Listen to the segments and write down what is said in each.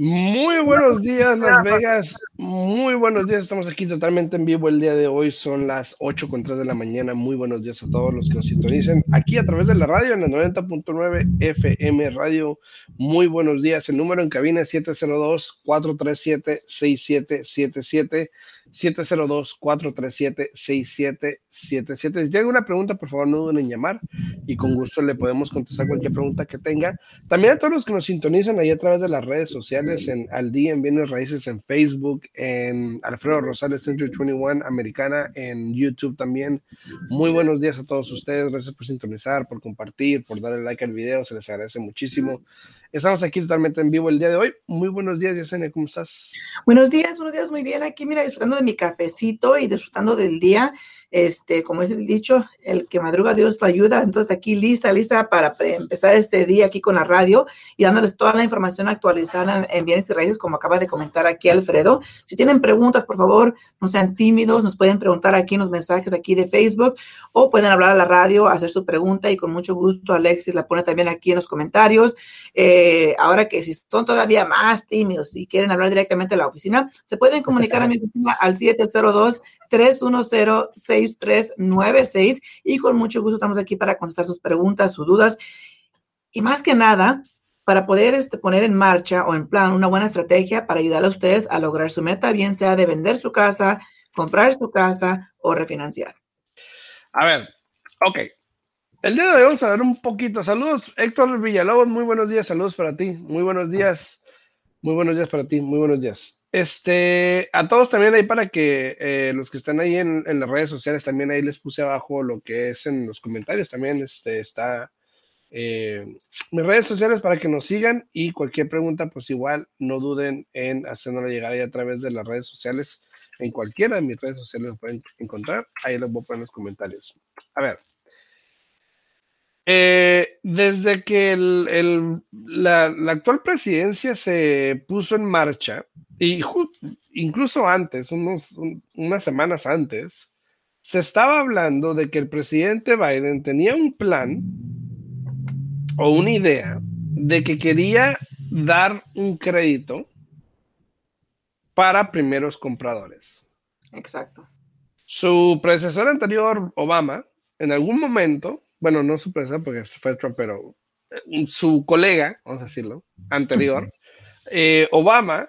Muy buenos días, Las Vegas. Muy buenos días. Estamos aquí totalmente en vivo el día de hoy. Son las 8 con 3 de la mañana. Muy buenos días a todos los que nos sintonicen aquí a través de la radio en el 90.9 FM Radio. Muy buenos días. El número en cabina es 702-437-6777. 702-437-6777. Si tienen alguna pregunta, por favor, no duden en llamar y con gusto le podemos contestar cualquier pregunta que tenga. También a todos los que nos sintonizan ahí a través de las redes sociales, en Al Día, en Bienes Raíces, en Facebook, en Alfredo Rosales Century 21 Americana, en YouTube también. Muy buenos días a todos ustedes. Gracias por sintonizar, por compartir, por darle like al video. Se les agradece muchísimo. Estamos aquí totalmente en vivo el día de hoy. Muy buenos días, Yesenia, ¿cómo estás? Buenos días, buenos días, muy bien. Aquí, mira, disfrutando de mi cafecito y disfrutando del día este, como es el dicho, el que madruga Dios la ayuda. Entonces aquí lista, lista para empezar este día aquí con la radio y dándoles toda la información actualizada en bienes y raíces, como acaba de comentar aquí Alfredo. Si tienen preguntas, por favor, no sean tímidos, nos pueden preguntar aquí en los mensajes aquí de Facebook o pueden hablar a la radio, hacer su pregunta y con mucho gusto Alexis la pone también aquí en los comentarios. Eh, ahora que si son todavía más tímidos y quieren hablar directamente a la oficina, se pueden comunicar a mi oficina al 702 310-6396 y con mucho gusto estamos aquí para contestar sus preguntas, sus dudas y más que nada para poder este, poner en marcha o en plan una buena estrategia para ayudar a ustedes a lograr su meta, bien sea de vender su casa, comprar su casa o refinanciar. A ver, ok. El día de hoy vamos a ver un poquito. Saludos, Héctor Villalobos, muy buenos días, saludos para ti, muy buenos días, muy buenos días para ti, muy buenos días. Este, a todos también ahí para que eh, los que están ahí en, las redes sociales, también ahí les puse abajo lo que es en los comentarios, también este, está eh, mis redes sociales para que nos sigan y cualquier pregunta, pues igual no duden en hacernos llegar ahí a través de las redes sociales. En cualquiera de mis redes sociales lo pueden encontrar, ahí los voy a poner en los comentarios. A ver, eh, desde que la, actual presidencia se puso en marcha, y incluso antes, unos, unas semanas antes, se estaba hablando de que el presidente Biden tenía un plan o una idea de que quería dar un crédito para primeros compradores. Exacto. Su predecesor anterior, Obama, en algún momento bueno, no su presidente porque fue Trump, pero eh, su colega, vamos a decirlo, anterior, eh, Obama,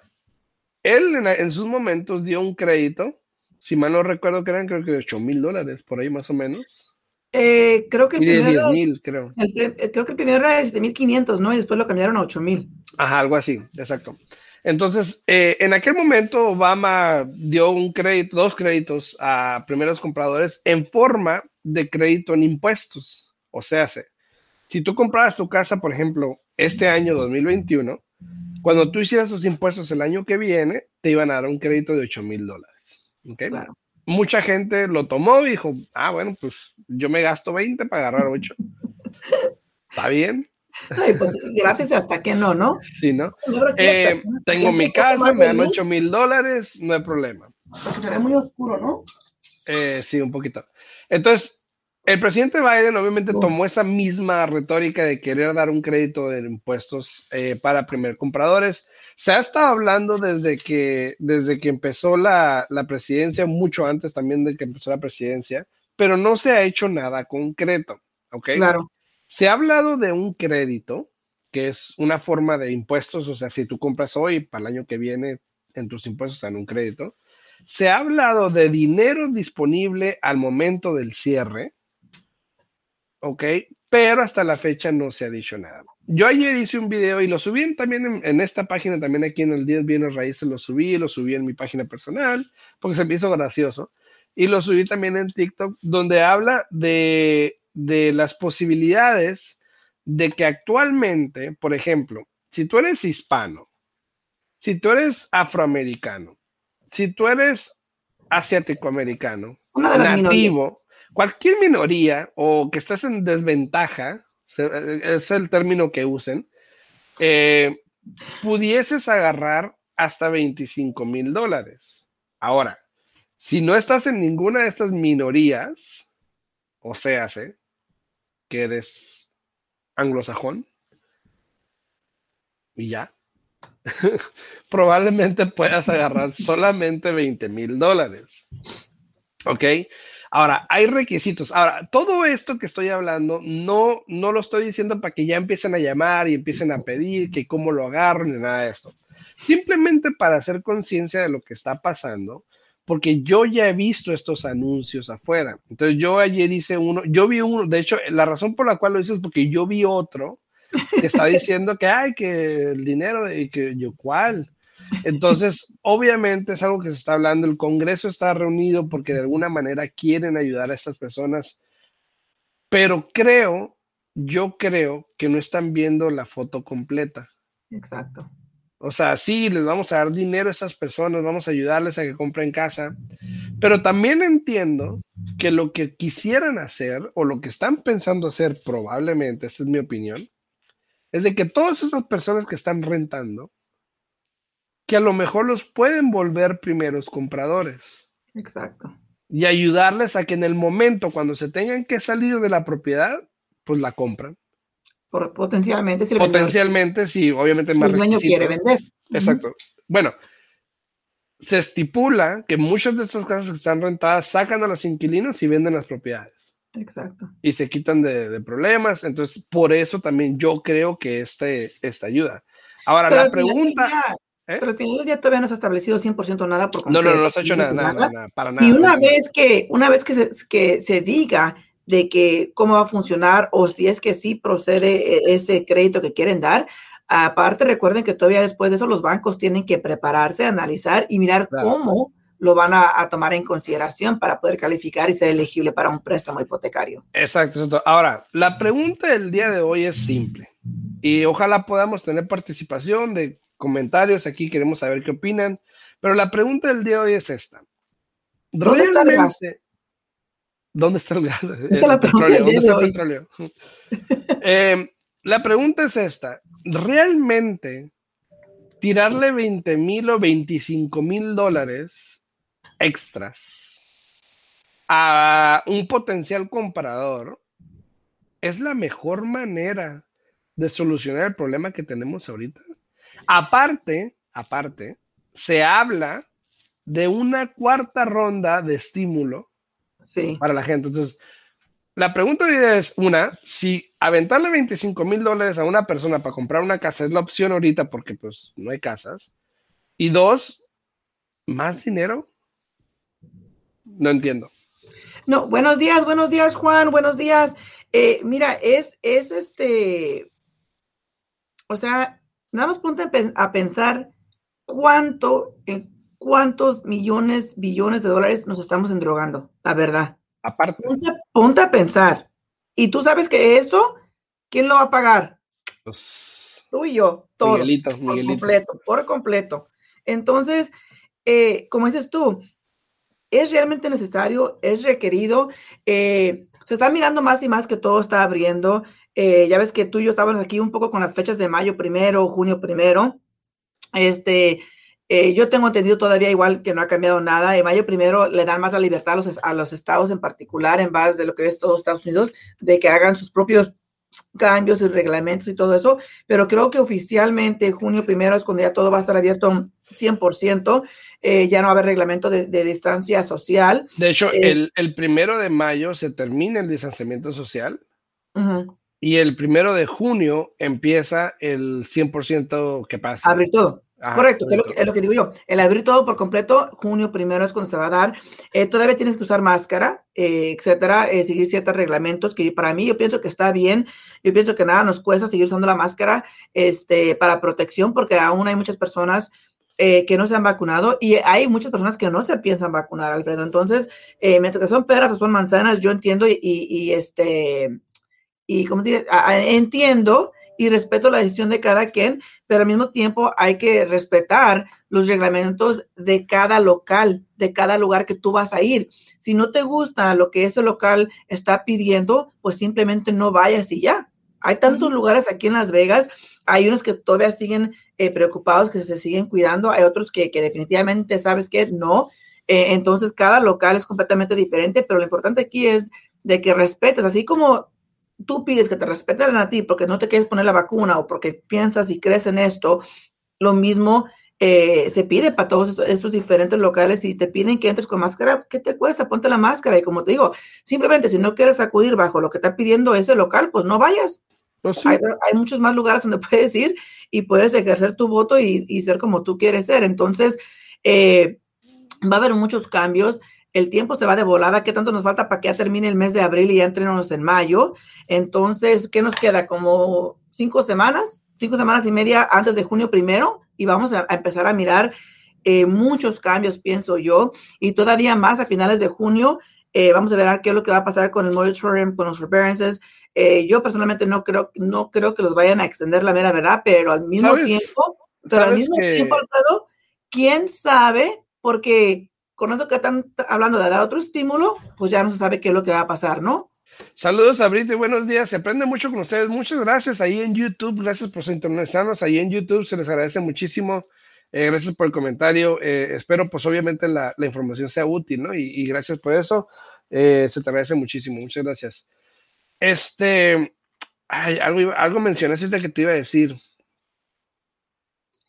él en, sus momentos dio un crédito, si mal no recuerdo que eran creo que 8 mil dólares, por ahí más o menos. Eh, creo que el primero, 10 mil, creo. creo que el primero era de 7.500, ¿no? Y después lo cambiaron a 8 mil. Ajá, algo así, exacto. Entonces, en aquel momento Obama dio un crédito, dos créditos a primeros compradores en forma de crédito en impuestos. O sea, si tú comprabas tu casa, por ejemplo, este año 2021, cuando tú hicieras tus impuestos el año que viene, te iban a dar un crédito de 8 mil dólares. Mucha gente lo tomó y dijo, ah, bueno, pues yo me gasto 20 para agarrar 8. ¿Está bien? pues gratis hasta que no, ¿no? Sí, ¿no? Eh, tengo mi casa, me dan 8 mil dólares, no hay problema. se ve muy oscuro, ¿no? Eh, sí, un poquito. Entonces, el presidente Biden obviamente tomó esa misma retórica de querer dar un crédito de impuestos eh, para primer compradores. Se ha estado hablando desde que, desde que empezó la, presidencia, mucho antes también de que empezó la presidencia, pero no se ha hecho nada concreto. ¿Ok? Claro. Se ha hablado de un crédito, que es una forma de impuestos, o sea, si tú compras hoy, para el año que viene, en tus impuestos dan un crédito. Se ha hablado de dinero disponible al momento del cierre, ¿ok? Pero hasta la fecha no se ha dicho nada. Yo ayer hice un video y lo subí también en, esta página, también aquí en el 10 Bienes Raíces lo subí, lo subí en mi página personal, porque se me hizo gracioso. Y lo subí también en TikTok, donde habla de, de las posibilidades de que actualmente, por ejemplo, si tú eres hispano, si tú eres afroamericano, si tú eres asiático-americano, nativo, cualquier minoría o que estés en desventaja, es el término que usen, eh, pudieses agarrar hasta 25 mil dólares. Ahora, si no estás en ninguna de estas minorías, o sea, que eres anglosajón y ya. Probablemente puedas agarrar solamente 20 mil dólares. ¿Ok? Ahora, hay requisitos. Ahora, todo esto que estoy hablando, no, no lo estoy diciendo para que ya empiecen a llamar y empiecen a pedir que cómo lo agarren ni nada de esto. Simplemente para hacer conciencia de lo que está pasando, porque yo ya he visto estos anuncios afuera. Entonces, yo ayer hice uno, yo vi uno, de hecho, la razón por la cual lo hice es porque yo vi otro que está diciendo que hay que el dinero y que yo, ¿cuál? Entonces, obviamente es algo que se está hablando, el Congreso está reunido porque de alguna manera quieren ayudar a estas personas, pero creo, yo creo que no están viendo la foto completa. Exacto. O sea, sí, les vamos a dar dinero a esas personas, vamos a ayudarles a que compren casa, pero también entiendo que lo que quisieran hacer o lo que están pensando hacer probablemente, esa es mi opinión, es de que todas esas personas que están rentando, que a lo mejor los pueden volver primeros compradores. Exacto. Y ayudarles a que en el momento cuando se tengan que salir de la propiedad, pues la compran. Por, potencialmente, si Potencialmente, sí, obviamente más El dueño quiere vender. Exacto. Bueno, se estipula que muchas de estas casas que están rentadas sacan a los inquilinos y venden las propiedades. Exacto. Y se quitan de, problemas. Entonces, por eso también yo creo que este, esta ayuda. Ahora, la pregunta. ¿Eh? Pero al final del día todavía no se ha establecido 100% nada por No, no, no, se ha hecho nada, nada, para nada. Y una vez que, una vez que se, que se diga de que cómo va a funcionar o si es que sí procede e, ese crédito que quieren dar, aparte recuerden que todavía después de eso los bancos tienen que prepararse, analizar y mirar cómo lo van a, tomar en consideración para poder calificar y ser elegible para un préstamo hipotecario. Exacto, exacto. Ahora, la pregunta del día de hoy es simple y ojalá podamos tener participación de comentarios aquí, queremos saber qué opinan. Pero la pregunta del día de hoy es esta. ¿Dónde está el gas? ¿Dónde está el gas? El petróleo. ¿Dónde está el petróleo? Eh, la pregunta es esta. ¿Realmente tirarle 20 mil o 25 mil dólares extras a un potencial comprador es la mejor manera de solucionar el problema que tenemos ahorita? Aparte, aparte, se habla de una cuarta ronda de estímulo para la gente. Entonces, la pregunta es una, si aventarle 25 mil dólares a una persona para comprar una casa es la opción ahorita porque pues no hay casas. Y dos, más dinero. No entiendo. No, buenos días, buenos días, Juan, buenos días. Eh, mira, es, es este, o sea, Nada más ponte a pensar cuánto, en cuántos millones, billones de dólares nos estamos endrogando, la verdad. Aparte. Ponte, a pensar. Y tú sabes que eso, ¿quién lo va a pagar? Pues, tú y yo, todos. Por completo, por completo. Entonces, eh, como dices tú, es realmente necesario, es requerido. Eh, se está mirando más y más que todo está abriendo. Eh, ya ves que tú y yo estábamos aquí un poco con las fechas de mayo primero, junio primero. Este, eh, yo tengo entendido todavía igual que no ha cambiado nada. En mayo primero le dan más la libertad a los, a los estados en particular, en base de lo que es todos Estados Unidos, de que hagan sus propios cambios y reglamentos y todo eso, pero creo que oficialmente junio primero es cuando ya todo va a estar abierto 100%, eh, ya no va a haber reglamento de, distancia social. De hecho, el, el, primero de mayo se termina el distanciamiento social. Y el primero de junio empieza el 100% que pasa. Abrir todo. Correcto, es, lo que, digo yo. El abrir todo por completo, junio primero es cuando se va a dar. Eh, todavía tienes que usar máscara, eh, etcétera, eh, seguir ciertos reglamentos que para mí yo pienso que está bien. Yo pienso que nada nos cuesta seguir usando la máscara este, para protección porque aún hay muchas personas que no se han vacunado y hay muchas personas que no se piensan vacunar, Alfredo. Entonces, mientras que son peras o son manzanas, yo entiendo y, y este y como te entiendo y respeto la decisión de cada quien, pero al mismo tiempo hay que respetar los reglamentos de cada local, de cada lugar que tú vas a ir. Si no te gusta lo que ese local está pidiendo, pues simplemente no vayas y ya. Hay tantos lugares aquí en Las Vegas, hay unos que todavía siguen eh, preocupados, que se siguen cuidando, hay otros que, definitivamente sabes que no. Eh, entonces, cada local es completamente diferente, pero lo importante aquí es de que respetes, así como tú pides que te respeten a ti porque no te quieres poner la vacuna o porque piensas y crees en esto, lo mismo eh, se pide para todos estos diferentes locales y te piden que entres con máscara, ¿qué te cuesta? Ponte la máscara y como te digo, simplemente si no quieres acudir bajo lo que está pidiendo ese local, pues no vayas. Pues hay, muchos más lugares donde puedes ir y puedes ejercer tu voto y, ser como tú quieres ser. Entonces, eh, va a haber muchos cambios. El tiempo se va de volada. ¿Qué tanto nos falta para que ya termine el mes de abril y ya entrenemos en mayo? Entonces, ¿qué nos queda? Como cinco semanas, cinco semanas y media antes de junio primero y vamos a, empezar a mirar eh, muchos cambios, pienso yo, y todavía más a finales de junio. Eh, vamos a ver qué es lo que va a pasar con el moratorium, con los forbearances. Eh, yo personalmente no creo, no creo que los vayan a extender la mera verdad, pero al mismo tiempo, pero al mismo tiempo, Alfredo, quién sabe, porque con eso que están hablando de dar otro estímulo, pues ya no se sabe qué es lo que va a pasar, ¿no? Saludos a Brito buenos días. Se aprende mucho con ustedes. Muchas gracias ahí en YouTube. Gracias por sintonizarnos ahí en YouTube. Se les agradece muchísimo. Eh, gracias por el comentario. Eh, espero, pues, obviamente, la, información sea útil, ¿no? Y, gracias por eso. Eh, se te agradece muchísimo. Muchas gracias. Este, algo, algo mencionaste que te iba a decir.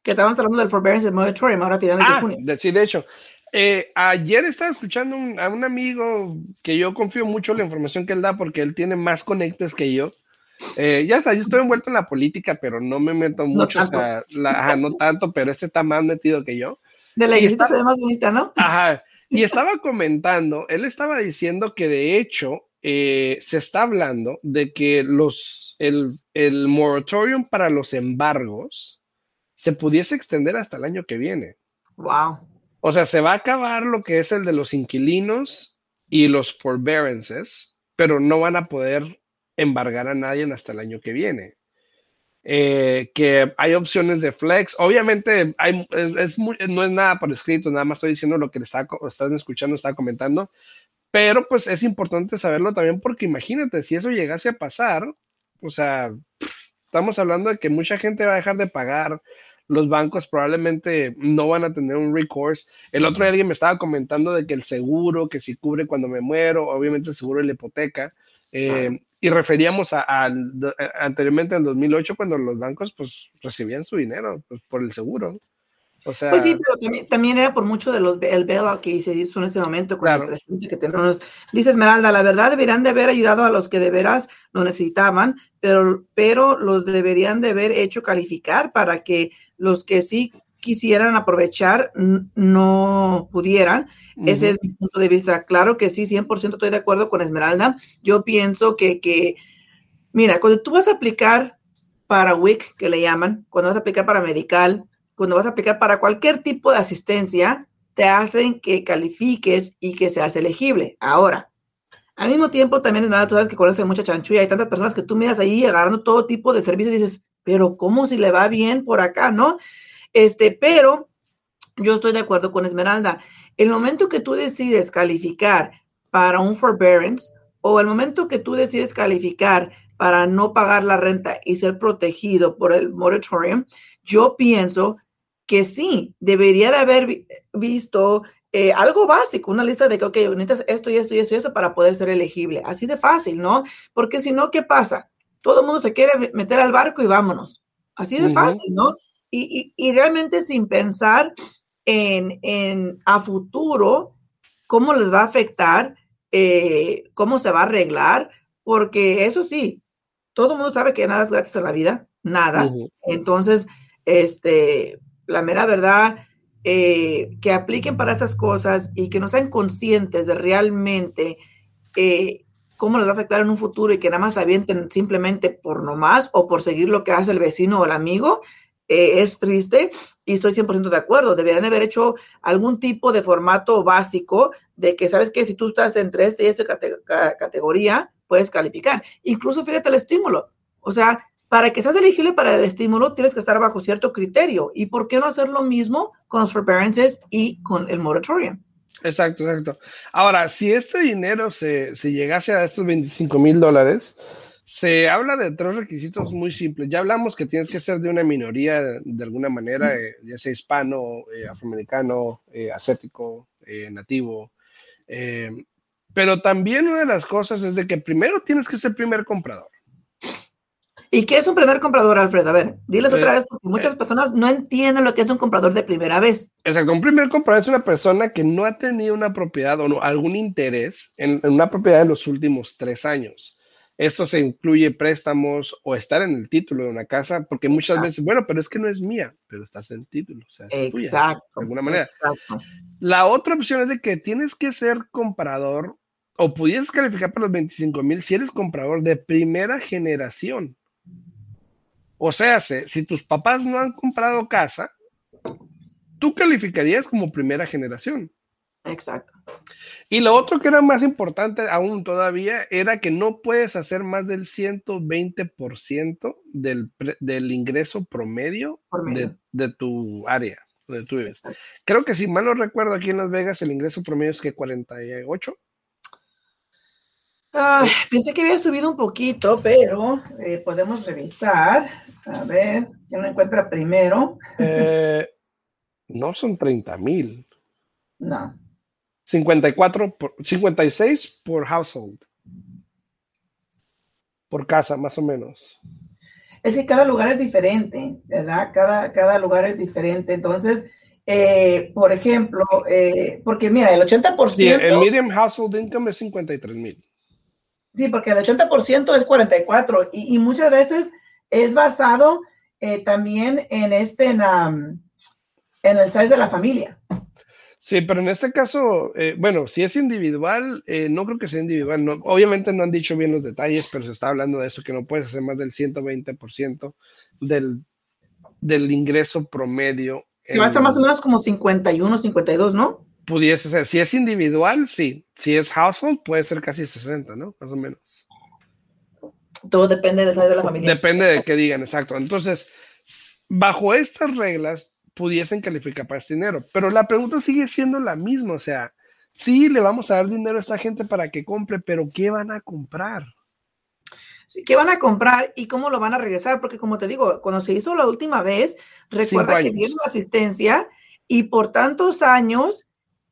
Que estábamos hablando del forbearance moratorium ahora a finales de ah, junio. sí, de hecho. Eh, ayer estaba escuchando a un amigo que yo confío mucho en la información que él da porque él tiene más conectes que yo. Eh, ya está, yo estoy envuelto en la política, pero no me meto mucho, o sea, no tanto, pero este está más metido que yo. De la iglesia se ve más bonita, ¿no? Ajá. Y estaba comentando, él estaba diciendo que de hecho eh, se está hablando de que los, el, el moratorium para los embargos se pudiese extender hasta el año que viene. Wow. O sea, se va a acabar lo que es el de los inquilinos y los forbearances, pero no van a poder embargar a nadie hasta el año que viene. Eh, que hay opciones de flex. Obviamente no es nada por escrito, nada más estoy diciendo lo que está, están escuchando, está comentando, pero pues es importante saberlo también porque imagínate, si eso llegase a pasar, o sea, estamos hablando de que mucha gente va a dejar de pagar, los bancos probablemente no van a tener un recourse. El otro día alguien me estaba comentando de que el seguro, que si cubre cuando me muero, obviamente el seguro de la hipoteca, eh, y referíamos a, anteriormente en 2008 cuando los bancos pues recibían su dinero pues, por el seguro. O sea, pues sí, pero también, era por mucho de los el bailout que se hizo en ese momento con el presidente que tenemos. Dice Esmeralda, la verdad deberían de haber ayudado a los que de veras lo necesitaban, pero, pero los deberían de haber hecho calificar para que los que sí quisieran aprovechar no pudieran. Ese es mi punto de vista. Claro que sí, 100% estoy de acuerdo con Esmeralda. Yo pienso que, que, mira, cuando tú vas a aplicar para WIC, que le llaman, cuando vas a aplicar para medical, cuando vas a aplicar para cualquier tipo de asistencia, te hacen que califiques y que seas elegible. Ahora, al mismo tiempo, también es verdad, tú sabes que conoces mucha chanchulla. Hay tantas personas que tú miras ahí agarrando todo tipo de servicios y dices, pero ¿cómo si le va bien por acá, no? Este, pero yo estoy de acuerdo con Esmeralda. El momento que tú decides calificar para un forbearance o el momento que tú decides calificar para no pagar la renta y ser protegido por el moratorium, yo pienso que sí, debería de haber visto eh, algo básico, una lista de que, ok, necesitas esto y esto y esto y esto para poder ser elegible. Así de fácil, ¿no? Porque si no, ¿qué pasa? Todo el mundo se quiere meter al barco y vámonos. Así de fácil, ¿no? Y, realmente sin pensar en, a futuro cómo les va a afectar, eh, cómo se va a arreglar, porque eso sí, todo el mundo sabe que nada es gratis en la vida, nada. Entonces, este, la mera verdad, eh, que apliquen para esas cosas y que no sean conscientes de realmente eh, cómo les va a afectar en un futuro y que nada más avienten simplemente por nomás o por seguir lo que hace el vecino o el amigo, eh, es triste y estoy 100% de acuerdo. Deberían haber hecho algún tipo de formato básico de que, ¿sabes que Si tú estás entre este y esta categoría, puedes calificar. Incluso fíjate el estímulo. O sea, para que seas elegible para el estímulo, tienes que estar bajo cierto criterio. ¿Y por qué no hacer lo mismo con los forbearances y con el moratorium? Exacto, exacto. Ahora, si este dinero se, llegase a estos 25 mil dólares, se habla de tres requisitos muy simples. Ya hablamos que tienes que ser de una minoría de, alguna manera, eh, ya sea hispano, eh, afroamericano, eh, asiático, nativo. pero también una de las cosas es de que primero tienes que ser primer comprador. ¿Y qué es un primer comprador, Alfredo? A ver, diles otra vez, porque muchas personas no entienden lo que es un comprador de primera vez. Exacto, un primer comprador es una persona que no ha tenido una propiedad o no, algún interés en, en una propiedad en los últimos tres años. Esto se incluye préstamos o estar en el título de una casa, porque muchas veces, bueno, pero es que no es mía, pero estás en el título, o sea, es exacto, tuya, de alguna manera. La otra opción es de que tienes que ser comprador o pudieras calificar para los 25 mil si eres comprador de primera generación. O sea, si tus papás no han comprado casa, tú calificarías como primera generación. Exacto. Y lo otro que era más importante aún todavía era que no puedes hacer más del 120% del, del ingreso promedio, De, tu área, donde tú vives. Creo que si mal no recuerdo, aquí en Las Vegas el ingreso promedio es que 48. Pensé que había subido un poquito, pero eh, podemos revisar. A ver, ¿quién lo encuentra primero? Eh, no son 30 mil. No. 54 por, 56 por household. Por casa, más o menos. Es que cada lugar es diferente, ¿verdad? Cada, cada lugar es diferente. Entonces, eh, por ejemplo, porque mira, el 80%... Sí, el medium household income es 53 mil. Sí, porque el 80% es 44 y, y, muchas veces es basado eh, también en este, en, en el size de la familia. Sí, pero en este caso, eh, bueno, si es individual, eh, no creo que sea individual. No, obviamente no han dicho bien los detalles, pero se está hablando de eso, que no puedes hacer más del 120% del, del ingreso promedio. Que va a estar más o menos como 51, 52, ¿no? Pudiese ser. Si es individual, sí. Si es household, puede ser casi 60, ¿no? Más o menos. Todo depende del de la familia. Depende de qué digan, exacto. Entonces, bajo estas reglas, pudiesen calificar para este dinero. Pero la pregunta sigue siendo la misma, o sea, sí le vamos a dar dinero a esta gente para que compre, pero ¿qué van a comprar? Sí, ¿qué van a comprar y cómo lo van a regresar? Porque como te digo, cuando se hizo la última vez, recuerda que dieron asistencia y por tantos años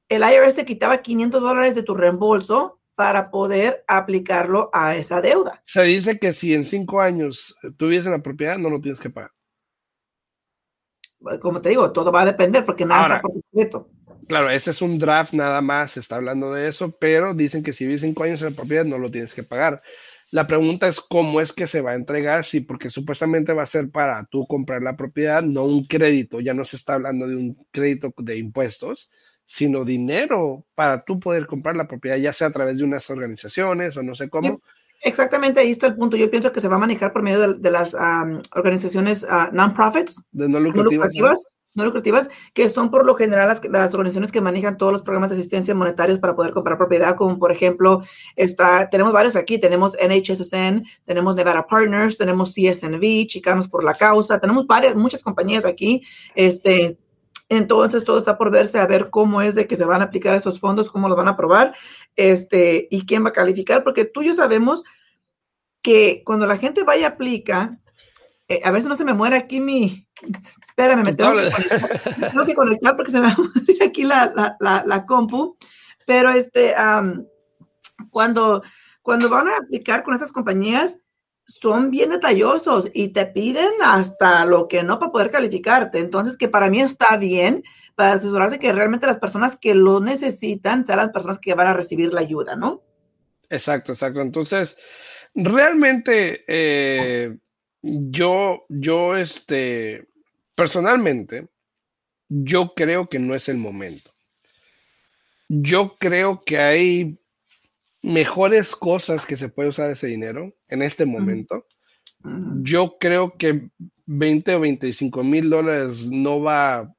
el IRS te quitaba 500 dólares de tu reembolso para poder aplicarlo a esa deuda. Se dice que si en cinco años tuviesen la propiedad, no lo tienes que pagar como te digo, todo va a depender porque nada está por completo. Claro, ese es un draft nada más, se está hablando de eso, pero dicen que si vives cinco años en la propiedad no lo tienes que pagar. La pregunta es cómo es que se va a entregar, sí, porque supuestamente va a ser para tú comprar la propiedad, no un crédito, ya no se está hablando de un crédito de impuestos, sino dinero para tú poder comprar la propiedad, ya sea a través de unas organizaciones o no sé cómo. Exactamente, ahí está el punto. Yo pienso que se va a manejar por medio de, las organizaciones uh, non-profits, no lucrativas, no lucrativas, que son por lo general las, las, organizaciones que manejan todos los programas de asistencia monetarios para poder comprar propiedad, como por ejemplo, está, tenemos varios aquí, tenemos NHSN, tenemos Nevada Partners, tenemos CSNV, Chicanos por la Causa, tenemos varias, muchas compañías aquí, este, entonces, todo está por verse a ver cómo es de que se van a aplicar esos fondos, cómo los van a aprobar, este, y quién va a calificar, porque tú y yo sabemos que cuando la gente vaya a aplica, eh, a ver si no se me muere aquí mi, espérame, me tengo que, conectar, tengo que conectar porque se me va a morir aquí la, la, la, compu, pero este, cuando, cuando van a aplicar con esas compañías, son bien detallosos y te piden hasta lo que no para poder calificarte. Entonces, que para mí está bien para asesorarse que realmente las personas que lo necesitan sean las personas que van a recibir la ayuda, ¿no? Exacto, exacto. Entonces, realmente eh, yo, yo, este, personalmente, yo creo que no es el momento. Yo creo que hay mejores cosas que se puede usar ese dinero en este momento. Yo creo que 20 o 25 mil dólares no va,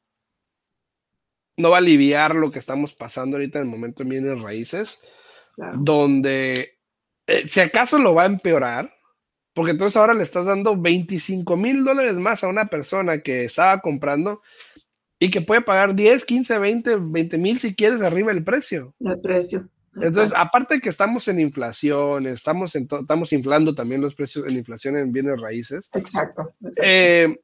no va a aliviar lo que estamos pasando ahorita en el momento en bienes raíces, donde eh, si acaso lo va a empeorar, porque entonces ahora le estás dando 25 mil dólares más a una persona que estaba comprando y que puede pagar 10, 15, 20, 20 mil si quieres arriba el precio. El precio. Entonces, aparte de que estamos en inflación, estamos, estamos inflando también los precios en inflación en bienes raíces. Exacto. Eh,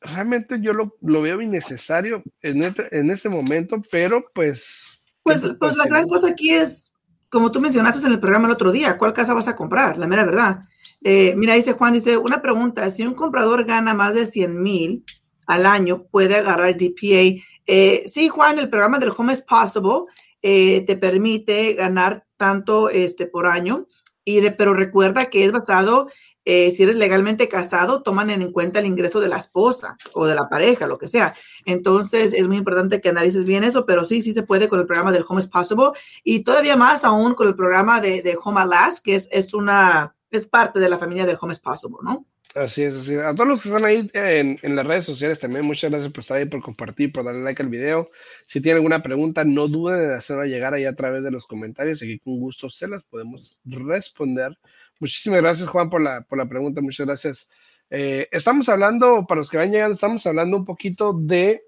realmente yo lo, veo innecesario en este, en este momento, pero pues... Pues, pues la gran cosa aquí es, como tú mencionaste en el programa el otro día, ¿cuál casa vas a comprar? La mera verdad. Eh, mira, dice Juan, dice, una pregunta, si un comprador gana más de 100 mil al año, ¿puede agarrar DPA? Eh, sí, Juan, el programa del Home is Possible eh, te permite ganar tanto este, por año, y, pero recuerda que es basado eh, si eres legalmente casado, toman en cuenta el ingreso de la esposa o de la pareja, lo que sea. Entonces, es muy importante que analices bien eso, pero sí, sí se puede con el programa del Home is Possible y todavía más aún con el programa de, de Home Last, que es, es, una, es parte de la familia del Home is Possible, ¿no? Así es, así es. A todos los que están ahí en, las redes sociales también, muchas gracias por estar ahí, por compartir, por darle like al video. Si tienen alguna pregunta, no duden en hacerla llegar ahí a través de los comentarios. Aquí con gusto se las podemos responder. Muchísimas gracias, Juan, por la, por la pregunta. Muchas gracias. Eh, estamos hablando, para los que van llegando, estamos hablando un poquito de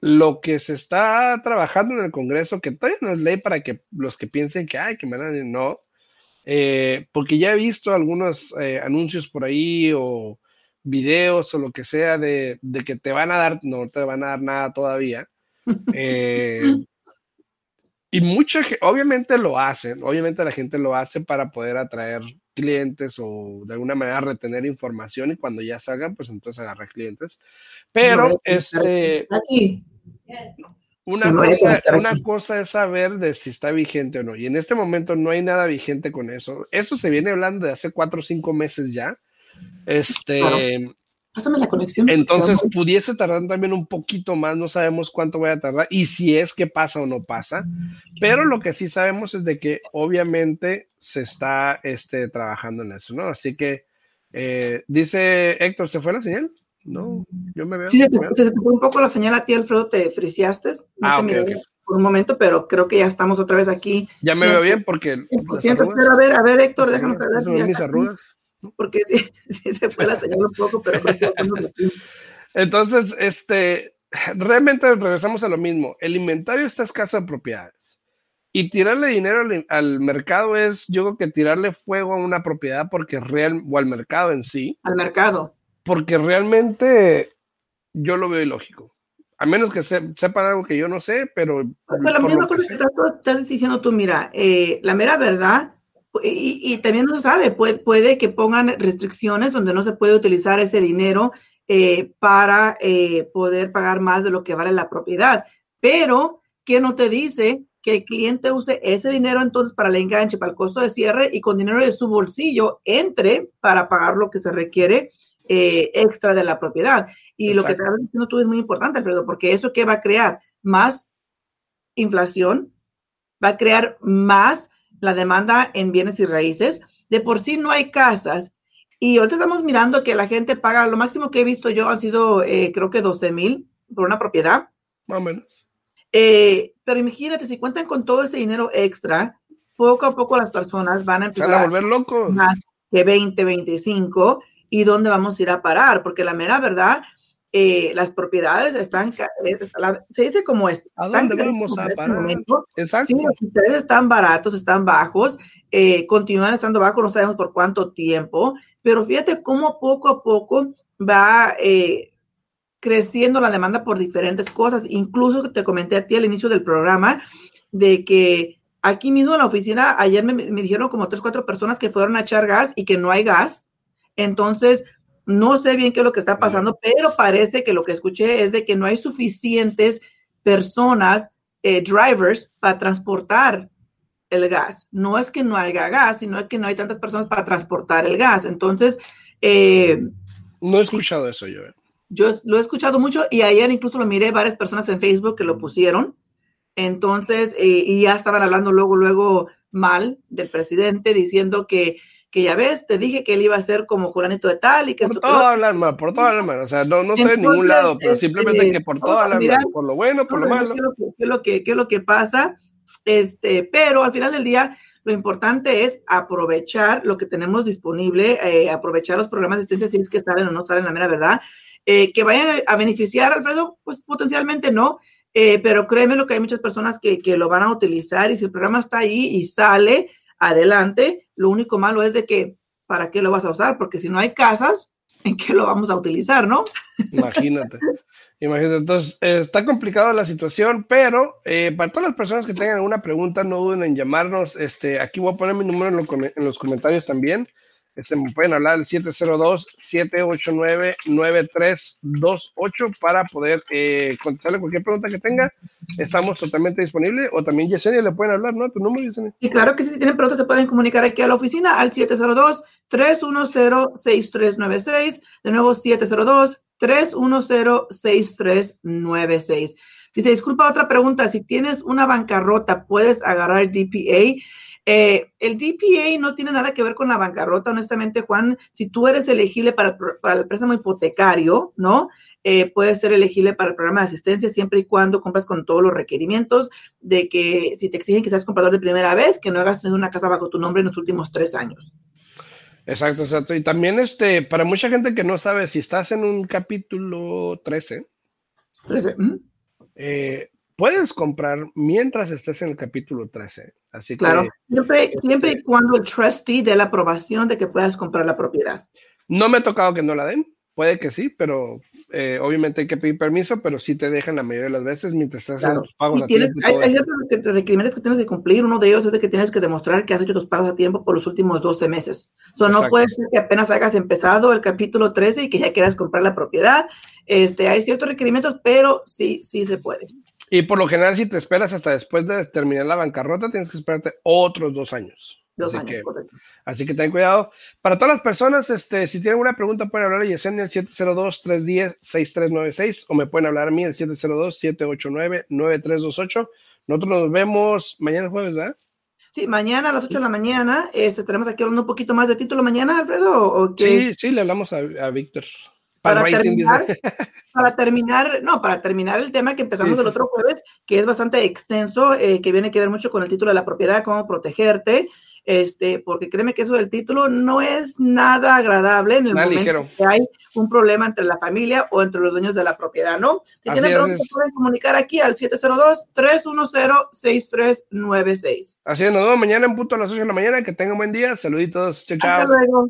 lo que se está trabajando en el Congreso, que todavía no es ley para que los que piensen que, ay, que me dan, no. Eh, porque ya he visto algunos eh, anuncios por ahí o videos o lo que sea de, de, que te van a dar, no te van a dar nada todavía. Eh, y mucha obviamente lo hacen, obviamente la gente lo hace para poder atraer clientes o de alguna manera retener información y cuando ya salgan, pues entonces agarrar clientes. Pero este una cosa, una cosa es saber de si está vigente o no. Y en este momento no hay nada vigente con eso. Eso se viene hablando de hace cuatro o cinco meses ya. Este, Pásame la conexión. Entonces pudiese tardar también un poquito más, no sabemos cuánto voy a tardar y si es que pasa o no pasa, pero lo que sí sabemos es de que obviamente se está este, trabajando en eso, ¿no? Así que eh, dice Héctor, ¿se fue la señal? No, yo me veo. Sí, se te, se te fue un poco la señal a ti, Alfredo, te friseaste. No ah, te okay. por un momento, pero creo que ya estamos otra vez aquí. Ya me veo bien porque. a ver, a ver, Héctor, déjanos ver. mis arrugas porque sí, sí, se fue la señal un poco, pero Entonces, este, realmente regresamos a lo mismo. El inventario está escaso de propiedades. Y tirarle dinero al, al, mercado es, yo creo que tirarle fuego a una propiedad porque real, o al mercado en sí. Al mercado. Porque realmente yo lo veo ilógico. A menos que se, sepan algo que yo no sé, pero. Pero la misma cosa que, estás, estás, diciendo tú, mira, eh, la mera verdad y, y, también no se sabe, puede, puede, que pongan restricciones donde no se puede utilizar ese dinero eh, para eh, poder pagar más de lo que vale la propiedad. Pero, ¿qué no te dice que el cliente use ese dinero entonces para el enganche, para el costo de cierre y con dinero de su bolsillo entre para pagar lo que se requiere eh, extra de la propiedad? Y Exacto. lo que estás diciendo tú es muy importante, Alfredo, porque eso que va a crear más inflación, va a crear más la demanda en bienes y raíces. De por sí no hay casas. Y ahorita estamos mirando que la gente paga, lo máximo que he visto yo han sido, eh, creo que 12 mil por una propiedad. Más o menos. Eh, pero imagínate, si cuentan con todo este dinero extra, poco a poco las personas van a empezar a volver locos. Más que 20, 25. ¿Y dónde vamos a ir a parar? Porque la mera verdad, eh, las propiedades están, la, se dice como es. ¿A dónde vamos a este parar? Exacto. Sí, los intereses están baratos, están bajos, eh, continúan estando bajos, no sabemos por cuánto tiempo, pero fíjate cómo poco a poco va eh, creciendo la demanda por diferentes cosas. Incluso te comenté a ti al inicio del programa de que aquí mismo en la oficina, ayer me, me dijeron como tres, cuatro personas que fueron a echar gas y que no hay gas. Entonces, no sé bien qué es lo que está pasando, pero parece que lo que escuché es de que no hay suficientes personas, eh, drivers, para transportar el gas. No es que no haya gas, sino que no hay tantas personas para transportar el gas. Entonces, eh, no he escuchado eso yo. Eh. Yo lo he escuchado mucho y ayer incluso lo miré varias personas en Facebook que lo pusieron. Entonces, eh, y ya estaban hablando luego, luego mal del presidente diciendo que que ya ves, te dije que él iba a ser como Juranito de tal y que... Por todo hablar mal, por todo hablar mal, o sea, no, no estoy en ningún lado, pero simplemente que por todo hablar mal, por lo bueno, por lo malo. ¿Qué es lo que, qué es lo que pasa? Este, pero al final del día, lo importante es aprovechar lo que tenemos disponible, eh, aprovechar los programas de asistencia si es que salen o no salen, la mera verdad. Eh, que vayan a beneficiar, Alfredo, pues potencialmente no, eh, pero créeme lo que hay muchas personas que, que lo van a utilizar y si el programa está ahí y sale, adelante. Lo único malo es de que, ¿para qué lo vas a usar? Porque si no hay casas, ¿en qué lo vamos a utilizar, no? Imagínate. Imagínate, entonces está complicada la situación, pero eh, para todas las personas que tengan alguna pregunta, no duden en llamarnos. Este, aquí voy a poner mi número en, lo, en los comentarios también. Este, me pueden hablar al 702-789-9328 para poder eh, contestarle cualquier pregunta que tenga. Estamos totalmente disponibles. O también Yesenia le pueden hablar, ¿no? Tu número, Yesenia. Sí, claro que sí. Si tienen preguntas, se pueden comunicar aquí a la oficina al 702-310-6396. De nuevo, 702-310-6396. Dice, disculpa, otra pregunta. Si tienes una bancarrota, ¿puedes agarrar DPA? Eh, el DPA no tiene nada que ver con la bancarrota, honestamente, Juan. Si tú eres elegible para, el préstamo hipotecario, ¿no? Eh, puedes ser elegible para el programa de asistencia siempre y cuando compras con todos los requerimientos de que si te exigen que seas comprador de primera vez, que no hagas tenido una casa bajo tu nombre en los últimos tres años. Exacto, exacto. Y también este, para mucha gente que no sabe, si estás en un capítulo 13, 13 eh, puedes comprar mientras estés en el capítulo 13. Así claro, siempre, siempre y cuando el trustee dé la aprobación de que puedas comprar la propiedad. No me ha tocado que no la den, puede que sí, pero eh, obviamente hay que pedir permiso, pero sí te dejan la mayoría de las veces mientras estás haciendo tus pagos. a tiempo hay, hay ciertos requerimientos que tienes que cumplir. Uno de ellos es de que tienes que demostrar que has hecho tus pagos a tiempo por los últimos 12 meses. O no puede ser que apenas hayas empezado el capítulo 13 y que ya quieras comprar la propiedad. Este, hay ciertos requerimientos, pero sí, sí se puede. Y por lo general, si te esperas hasta después de terminar la bancarrota, tienes que esperarte otros dos años. Dos así años, que, correcto. Así que ten cuidado. Para todas las personas, este, si tienen alguna pregunta, pueden hablar a Yesenia al 702-310-6396 o me pueden hablar a mí al 702-789-9328. Nosotros nos vemos mañana jueves, ¿verdad? Sí, mañana a las 8 de la mañana. Este, estaremos aquí hablando un poquito más de título mañana, Alfredo. ¿o Sí, sí, le hablamos a, a Víctor. Para, terminar, para terminar, no, para terminar el tema que empezamos el otro jueves, que es bastante extenso, eh, que viene que ver mucho con el título de la propiedad, cómo protegerte, este, porque créeme que eso del título no es nada agradable en el momento que hay un problema entre la familia o entre los dueños de la propiedad, ¿no? Si tienen preguntas, pueden comunicar aquí al 702-310-6396. Así es, nos vemos mañana en punto a las 8 de la mañana. Que tengan buen día. Saluditos. Chao, chao. Hasta luego.